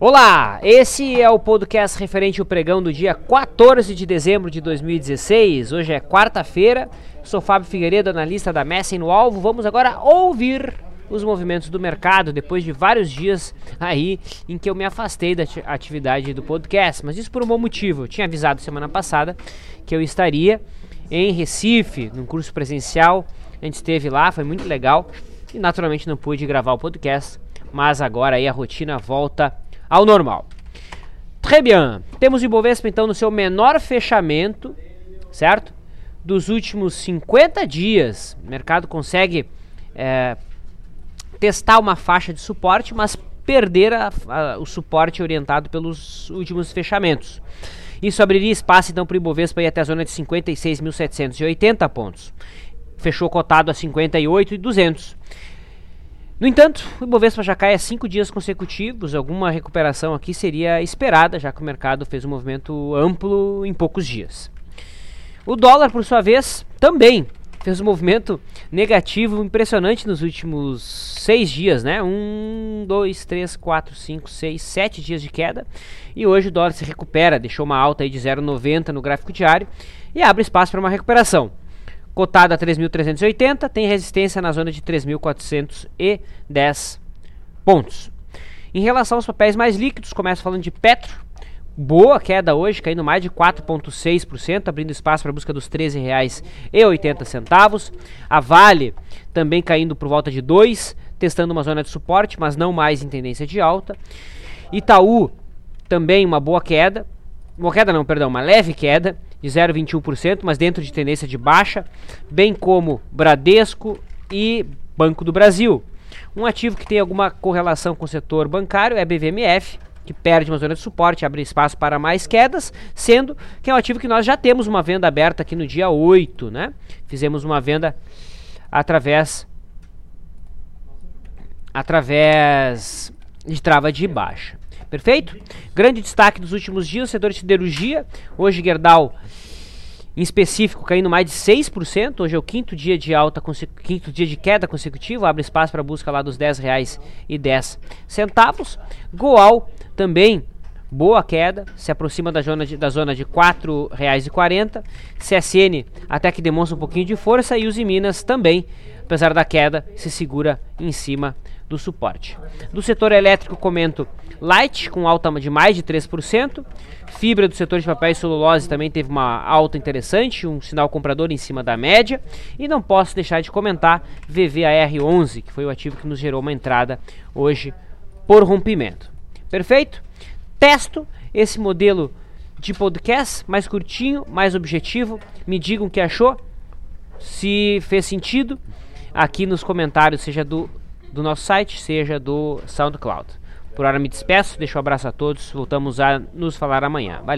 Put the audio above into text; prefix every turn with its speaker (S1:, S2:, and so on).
S1: Olá, esse é o podcast referente ao pregão do dia 14 de dezembro de 2016. Hoje é quarta-feira. Sou Fábio Figueiredo, analista da Messem no Alvo. Vamos agora ouvir os movimentos do mercado depois de vários dias aí em que eu me afastei da atividade do podcast, mas isso por um bom motivo. Eu tinha avisado semana passada que eu estaria em Recife, num curso presencial. A gente esteve lá, foi muito legal e naturalmente não pude gravar o podcast, mas agora aí a rotina volta ao normal. Très bien. Temos o Ibovespa então no seu menor fechamento, certo? Dos últimos 50 dias. O mercado consegue é, testar uma faixa de suporte, mas perder a, a, o suporte orientado pelos últimos fechamentos. Isso abriria espaço então para o Ibovespa ir até a zona de 56.780 pontos. Fechou cotado a 58.200. No entanto, o Ibovespa já cai há cinco dias consecutivos. Alguma recuperação aqui seria esperada, já que o mercado fez um movimento amplo em poucos dias. O dólar, por sua vez, também fez um movimento negativo impressionante nos últimos seis dias, né? Um, dois, três, quatro, cinco, seis, sete dias de queda. E hoje o dólar se recupera, deixou uma alta aí de 0,90 no gráfico diário e abre espaço para uma recuperação cotado a 3.380, tem resistência na zona de 3.410 pontos. Em relação aos papéis mais líquidos, começa falando de Petro, boa queda hoje, caindo mais de 4,6%, abrindo espaço para a busca dos R$ 13,80. A Vale também caindo por volta de 2, testando uma zona de suporte, mas não mais em tendência de alta. Itaú também uma boa queda, uma queda não, perdão, uma leve queda, de 0,21%, mas dentro de tendência de baixa, bem como Bradesco e Banco do Brasil. Um ativo que tem alguma correlação com o setor bancário é BVMF, que perde uma zona de suporte, abre espaço para mais quedas, sendo que é um ativo que nós já temos uma venda aberta aqui no dia 8, né? Fizemos uma venda através através de trava de baixa. Perfeito? Grande destaque dos últimos dias, setor de siderurgia. Hoje, Gerdau, em específico, caindo mais de 6%. Hoje é o quinto dia de alta, quinto dia de queda consecutiva. Abre espaço para busca lá dos R$ 10,10. Goal também boa queda, se aproxima da zona de, da zona de R$ 4,40. CSN até que demonstra um pouquinho de força e os Minas também, apesar da queda, se segura em cima do suporte. Do setor elétrico comento Light com alta de mais de 3%. Fibra do setor de papel e celulose também teve uma alta interessante, um sinal comprador em cima da média. E não posso deixar de comentar VVAR11, que foi o ativo que nos gerou uma entrada hoje por rompimento. Perfeito? Testo esse modelo de podcast mais curtinho, mais objetivo. Me digam o que achou, se fez sentido aqui nos comentários, seja do, do nosso site, seja do SoundCloud. Por hora me despeço, deixo um abraço a todos, voltamos a nos falar amanhã. Valeu!